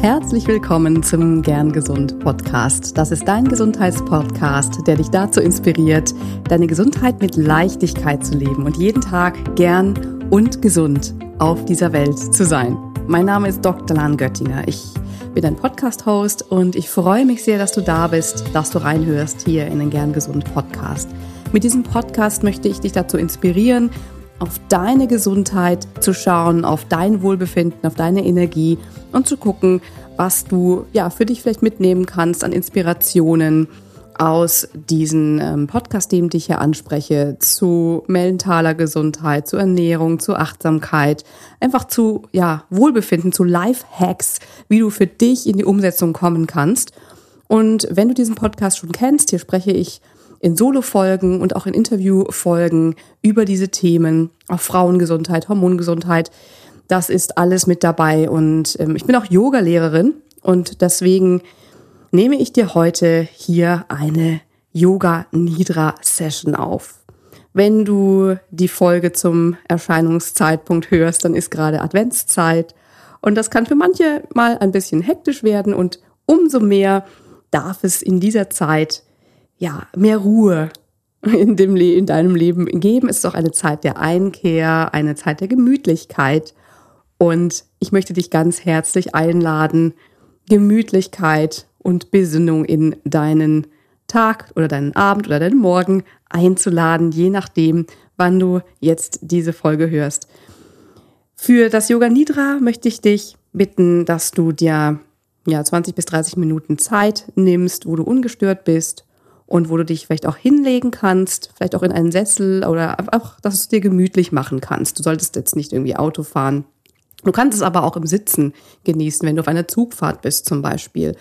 Herzlich willkommen zum Gern Gesund Podcast. Das ist dein Gesundheitspodcast, der dich dazu inspiriert, deine Gesundheit mit Leichtigkeit zu leben und jeden Tag gern und gesund auf dieser Welt zu sein. Mein Name ist Dr. Lan Göttinger. Ich bin ein Podcast-Host und ich freue mich sehr, dass du da bist, dass du reinhörst hier in den Gern Gesund Podcast. Mit diesem Podcast möchte ich dich dazu inspirieren, auf deine Gesundheit zu schauen, auf dein Wohlbefinden, auf deine Energie und zu gucken, was du ja für dich vielleicht mitnehmen kannst an Inspirationen aus diesen ähm, Podcast-Themen, die ich hier anspreche, zu mentaler Gesundheit, zu Ernährung, zu Achtsamkeit, einfach zu ja, Wohlbefinden, zu Life-Hacks, wie du für dich in die Umsetzung kommen kannst. Und wenn du diesen Podcast schon kennst, hier spreche ich in Solo-Folgen und auch in Interview-Folgen über diese Themen, auch Frauengesundheit, Hormongesundheit. Das ist alles mit dabei. Und ähm, ich bin auch Yoga-Lehrerin und deswegen nehme ich dir heute hier eine Yoga Nidra Session auf. Wenn du die Folge zum Erscheinungszeitpunkt hörst, dann ist gerade Adventszeit und das kann für manche mal ein bisschen hektisch werden und umso mehr darf es in dieser Zeit ja, mehr Ruhe in, dem Le in deinem Leben geben. Es ist auch eine Zeit der Einkehr, eine Zeit der Gemütlichkeit. Und ich möchte dich ganz herzlich einladen, Gemütlichkeit und Besinnung in deinen Tag oder deinen Abend oder deinen Morgen einzuladen, je nachdem, wann du jetzt diese Folge hörst. Für das Yoga Nidra möchte ich dich bitten, dass du dir ja 20 bis 30 Minuten Zeit nimmst, wo du ungestört bist und wo du dich vielleicht auch hinlegen kannst, vielleicht auch in einen Sessel oder einfach, dass du es dir gemütlich machen kannst. Du solltest jetzt nicht irgendwie Auto fahren. Du kannst es aber auch im Sitzen genießen, wenn du auf einer Zugfahrt bist zum Beispiel.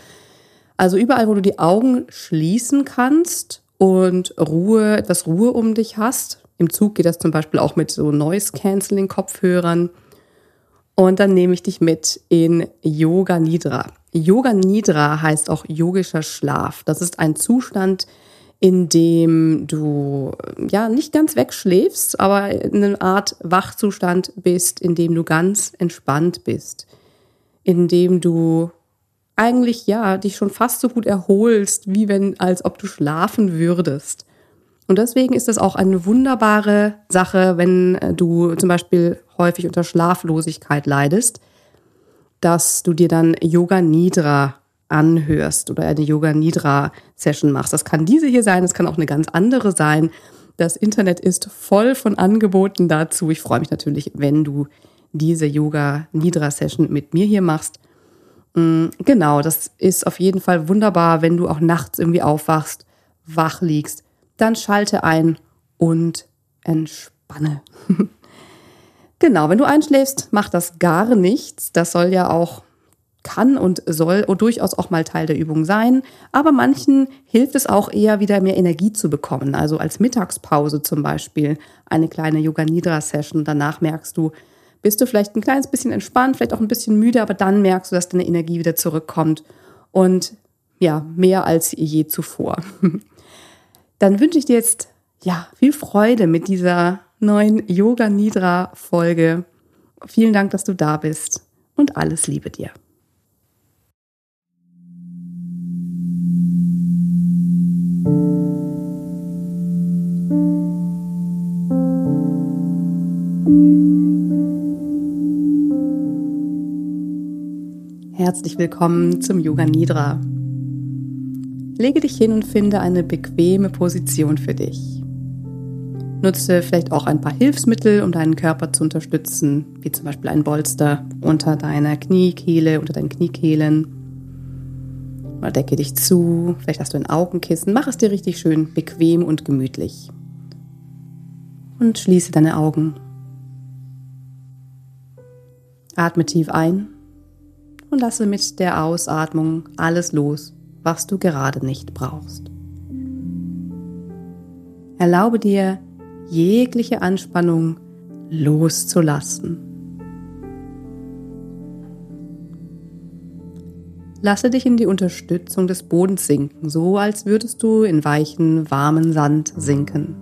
Also überall, wo du die Augen schließen kannst und Ruhe, etwas Ruhe um dich hast. Im Zug geht das zum Beispiel auch mit so Noise-Canceling-Kopfhörern. Und dann nehme ich dich mit in Yoga Nidra. Yoga Nidra heißt auch yogischer Schlaf. Das ist ein Zustand, in dem du ja nicht ganz wegschläfst, aber in einer Art Wachzustand bist, in dem du ganz entspannt bist, in dem du eigentlich ja dich schon fast so gut erholst, wie wenn als ob du schlafen würdest. Und deswegen ist das auch eine wunderbare Sache, wenn du zum Beispiel häufig unter Schlaflosigkeit leidest, dass du dir dann Yoga Nidra anhörst oder eine Yoga Nidra Session machst. Das kann diese hier sein, es kann auch eine ganz andere sein. Das Internet ist voll von Angeboten dazu. Ich freue mich natürlich, wenn du diese Yoga Nidra Session mit mir hier machst. Mm, genau, das ist auf jeden Fall wunderbar, wenn du auch nachts irgendwie aufwachst, wach liegst, dann schalte ein und entspanne. Genau, wenn du einschläfst, macht das gar nichts. Das soll ja auch, kann und soll und durchaus auch mal Teil der Übung sein. Aber manchen hilft es auch eher wieder mehr Energie zu bekommen. Also als Mittagspause zum Beispiel eine kleine Yoga Nidra Session. Danach merkst du, bist du vielleicht ein kleines bisschen entspannt, vielleicht auch ein bisschen müde, aber dann merkst du, dass deine Energie wieder zurückkommt. Und ja, mehr als je zuvor. Dann wünsche ich dir jetzt ja viel Freude mit dieser neuen Yoga Nidra Folge. Vielen Dank, dass du da bist und alles Liebe dir. Herzlich willkommen zum Yoga Nidra. Lege dich hin und finde eine bequeme Position für dich. Nutze vielleicht auch ein paar Hilfsmittel, um deinen Körper zu unterstützen, wie zum Beispiel ein Bolster unter deiner Kniekehle, unter deinen Kniekehlen. Oder decke dich zu, vielleicht hast du ein Augenkissen. Mach es dir richtig schön bequem und gemütlich. Und schließe deine Augen. Atme tief ein und lasse mit der Ausatmung alles los, was du gerade nicht brauchst. Erlaube dir, jegliche Anspannung loszulassen. Lasse dich in die Unterstützung des Bodens sinken, so als würdest du in weichen, warmen Sand sinken.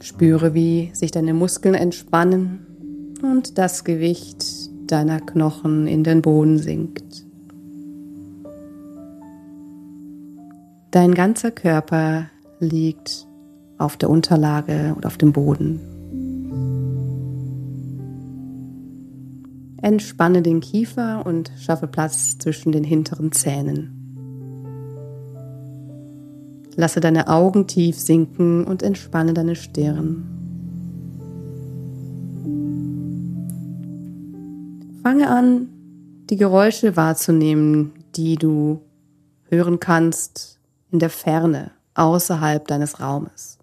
Spüre, wie sich deine Muskeln entspannen und das Gewicht deiner Knochen in den Boden sinkt. Dein ganzer Körper liegt auf der Unterlage oder auf dem Boden. Entspanne den Kiefer und schaffe Platz zwischen den hinteren Zähnen. Lasse deine Augen tief sinken und entspanne deine Stirn. Fange an, die Geräusche wahrzunehmen, die du hören kannst in der Ferne, außerhalb deines Raumes.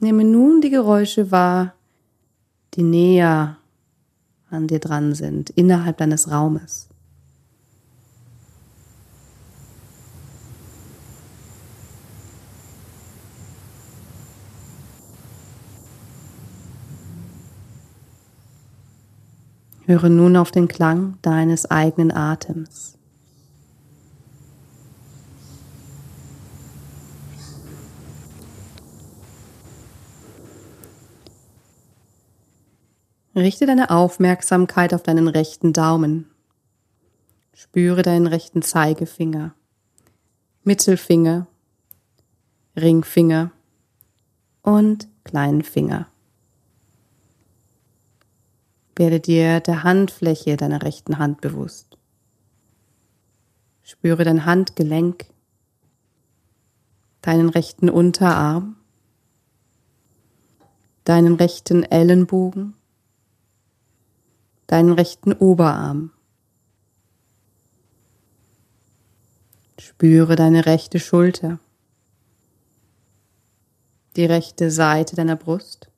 Nehme nun die Geräusche wahr, die näher an dir dran sind, innerhalb deines Raumes. Höre nun auf den Klang deines eigenen Atems. Richte deine Aufmerksamkeit auf deinen rechten Daumen. Spüre deinen rechten Zeigefinger, Mittelfinger, Ringfinger und kleinen Finger. Werde dir der Handfläche deiner rechten Hand bewusst. Spüre dein Handgelenk, deinen rechten Unterarm, deinen rechten Ellenbogen deinen rechten Oberarm. Spüre deine rechte Schulter, die rechte Seite deiner Brust,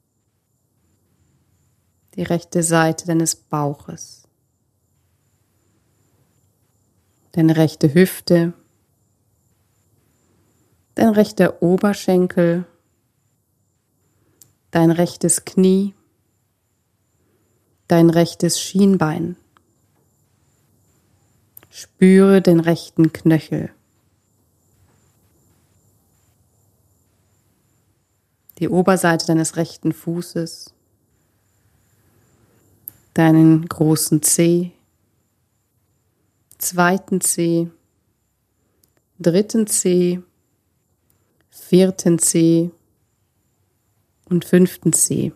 die rechte Seite deines Bauches, deine rechte Hüfte, dein rechter Oberschenkel, dein rechtes Knie, dein rechtes Schienbein. Spüre den rechten Knöchel. Die Oberseite deines rechten Fußes, deinen großen Zeh, zweiten Zeh, dritten Zeh, vierten Zeh und fünften Zeh.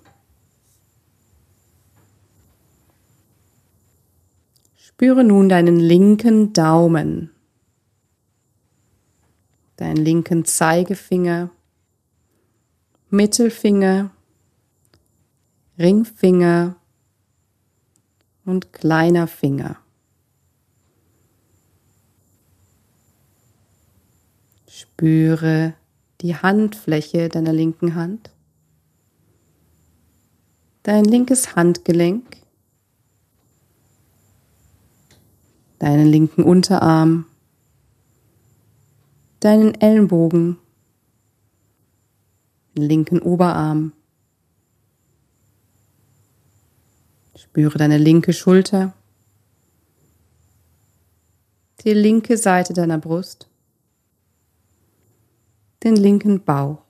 Spüre nun deinen linken Daumen, deinen linken Zeigefinger, Mittelfinger, Ringfinger und kleiner Finger. Spüre die Handfläche deiner linken Hand, dein linkes Handgelenk, deinen linken Unterarm, deinen Ellenbogen, den linken Oberarm. Spüre deine linke Schulter, die linke Seite deiner Brust, den linken Bauch.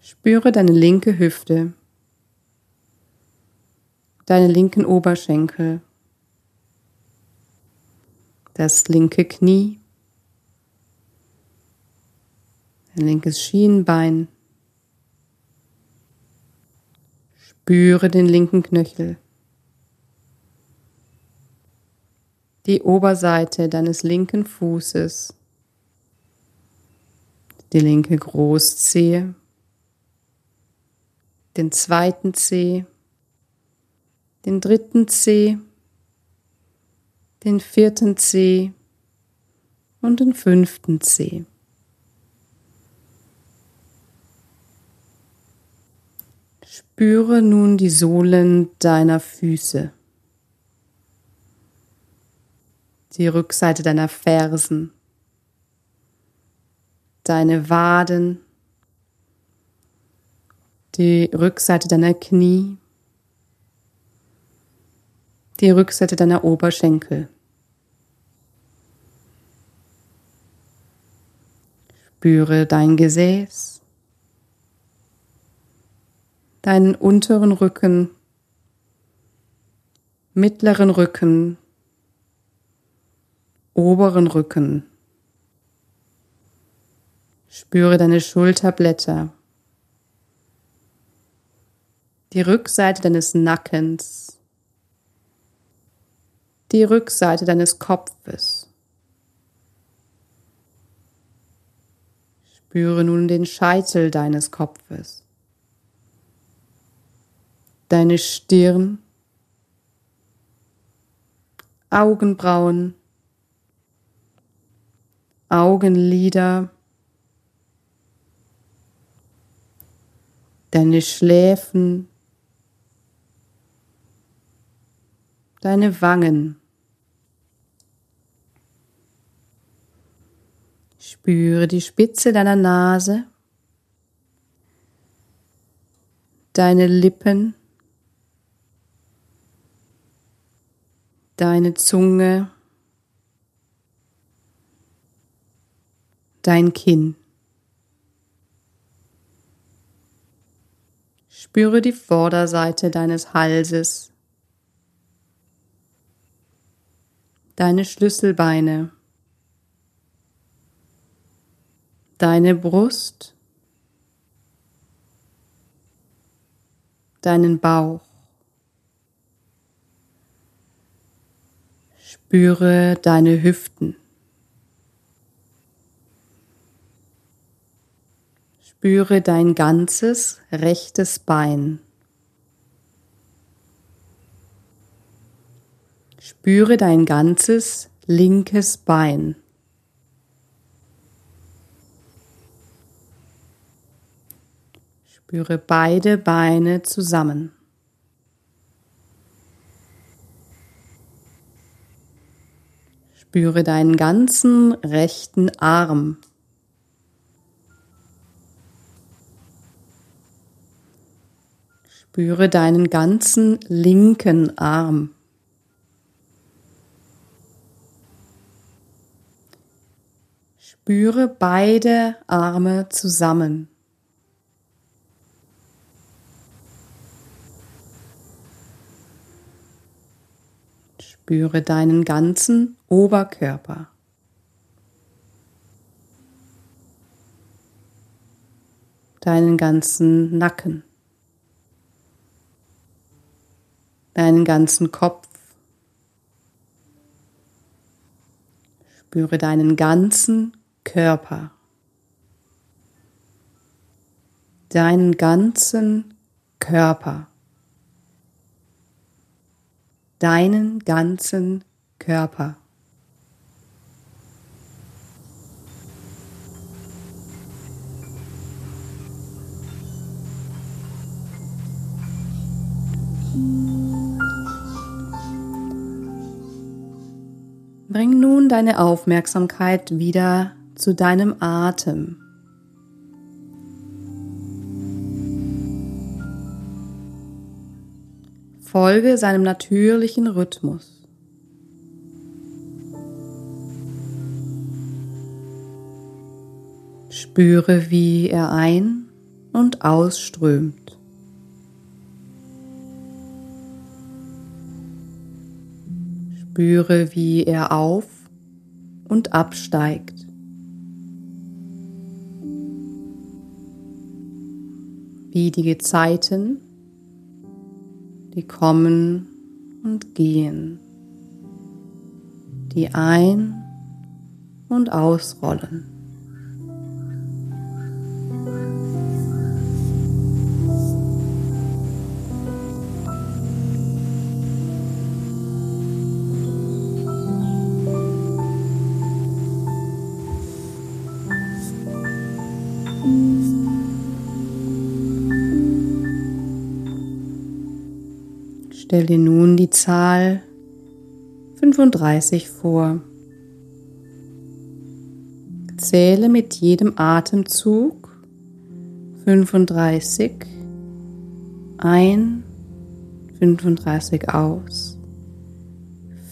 Spüre deine linke Hüfte, deine linken Oberschenkel, das linke Knie, dein linkes Schienbein. Spüre den linken Knöchel, die Oberseite deines linken Fußes, die linke Großzehe, den zweiten Zeh, den dritten C, den vierten C und den fünften C. Spüre nun die Sohlen deiner Füße, die Rückseite deiner Fersen, deine Waden, die Rückseite deiner Knie, die Rückseite deiner Oberschenkel. Spüre dein Gesäß, deinen unteren Rücken, mittleren Rücken, oberen Rücken. Spüre deine Schulterblätter, die Rückseite deines Nackens, die Rückseite deines Kopfes. Spüre nun den Scheitel deines Kopfes, deine Stirn, Augenbrauen, Augenlider, deine Schläfen, deine Wangen. Spüre die Spitze deiner Nase, deine Lippen, deine Zunge, dein Kinn. Spüre die Vorderseite deines Halses, deine Schlüsselbeine, deine Brust, deinen Bauch. Spüre deine Hüften. Spüre dein ganzes rechtes Bein. Spüre dein ganzes linkes Bein. Spüre beide Beine zusammen. Spüre deinen ganzen rechten Arm. Spüre deinen ganzen linken Arm. Spüre beide Arme zusammen. Spüre deinen ganzen Oberkörper. Deinen ganzen Nacken. Deinen ganzen Kopf. Spüre deinen ganzen Körper. Deinen ganzen Körper deinen ganzen Körper. Bring nun deine Aufmerksamkeit wieder zu deinem Atem. Folge seinem natürlichen Rhythmus. Spüre, wie er ein- und ausströmt. Spüre, wie er auf und absteigt. Wie die Gezeiten die kommen und gehen, die ein- und ausrollen. Stell dir nun die Zahl 35 vor. Zähle mit jedem Atemzug 35 ein, 35 aus,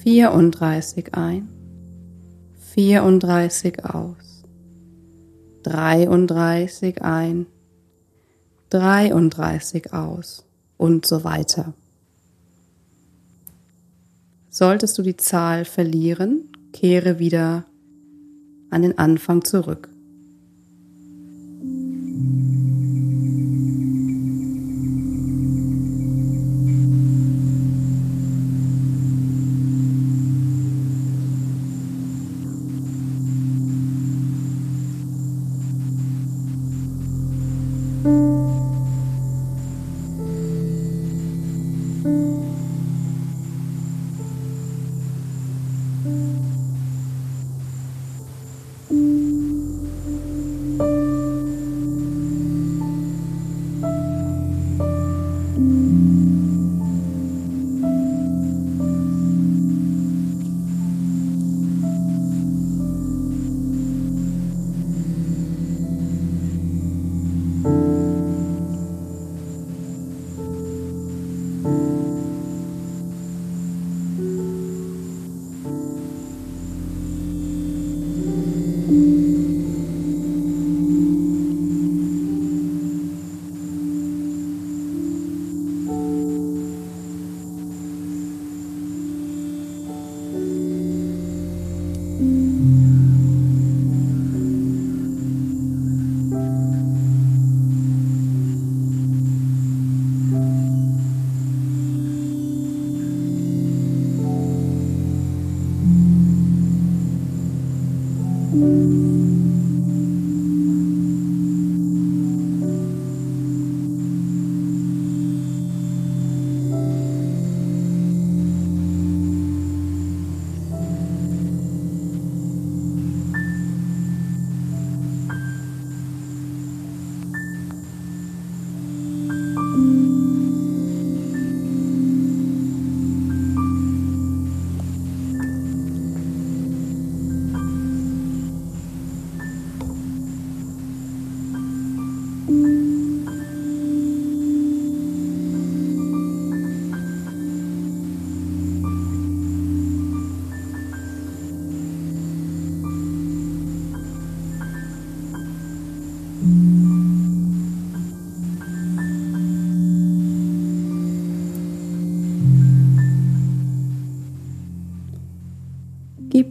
34 ein, 34 aus, 33 ein, 33 aus und so weiter. Solltest du die Zahl verlieren, kehre wieder an den Anfang zurück.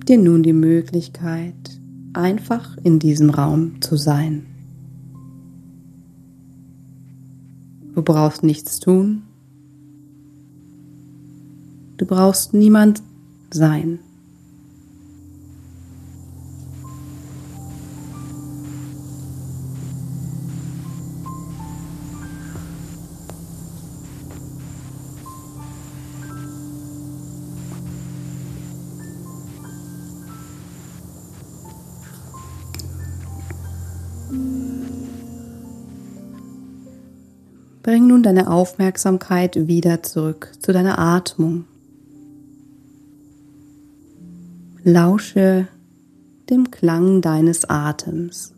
Dir nun die Möglichkeit, einfach in diesem Raum zu sein. Du brauchst nichts tun. Du brauchst niemand sein. Bring nun deine Aufmerksamkeit wieder zurück zu deiner Atmung. Lausche dem Klang deines Atems.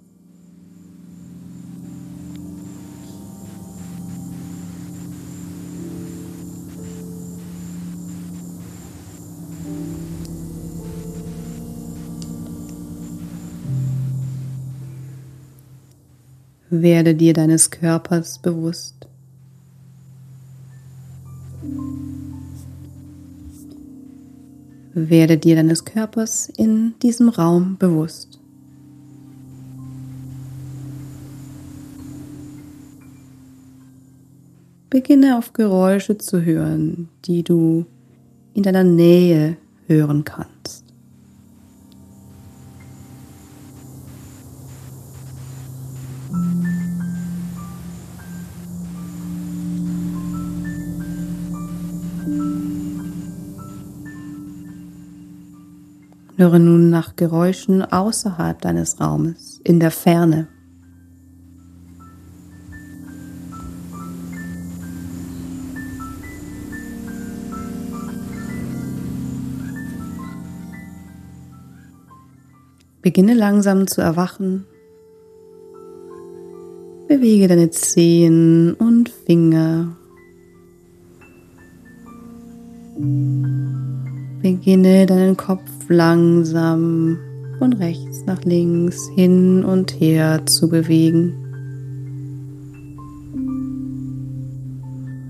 Werde dir deines Körpers bewusst. Werde dir deines Körpers in diesem Raum bewusst. Beginne auf Geräusche zu hören, die du in deiner Nähe hören kannst. Höre nun nach Geräuschen außerhalb deines Raumes, in der Ferne. Beginne langsam zu erwachen. Bewege deine Zehen und Finger. Beginne deinen Kopf langsam von rechts nach links hin und her zu bewegen.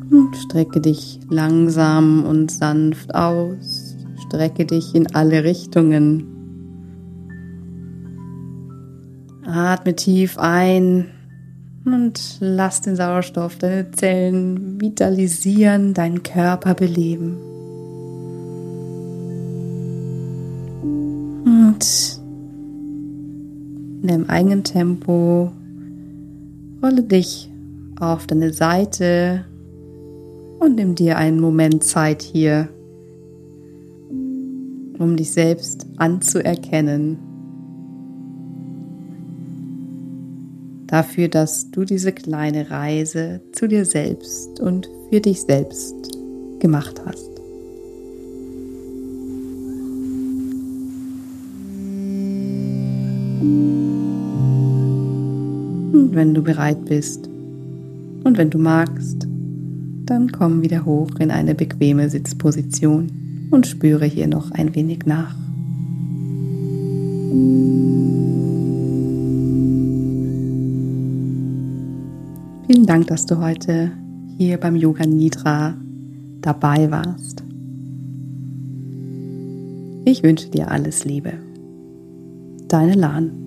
Und strecke dich langsam und sanft aus. Strecke dich in alle Richtungen. Atme tief ein und lass den Sauerstoff deine Zellen vitalisieren, deinen Körper beleben. Und in deinem eigenen Tempo rolle dich auf deine Seite und nimm dir einen Moment Zeit hier, um dich selbst anzuerkennen. Dafür, dass du diese kleine Reise zu dir selbst und für dich selbst gemacht hast. Und wenn du bereit bist und wenn du magst, dann komm wieder hoch in eine bequeme Sitzposition und spüre hier noch ein wenig nach. Vielen Dank, dass du heute hier beim Yoga Nidra dabei warst. Ich wünsche dir alles Liebe. Deine Lahn.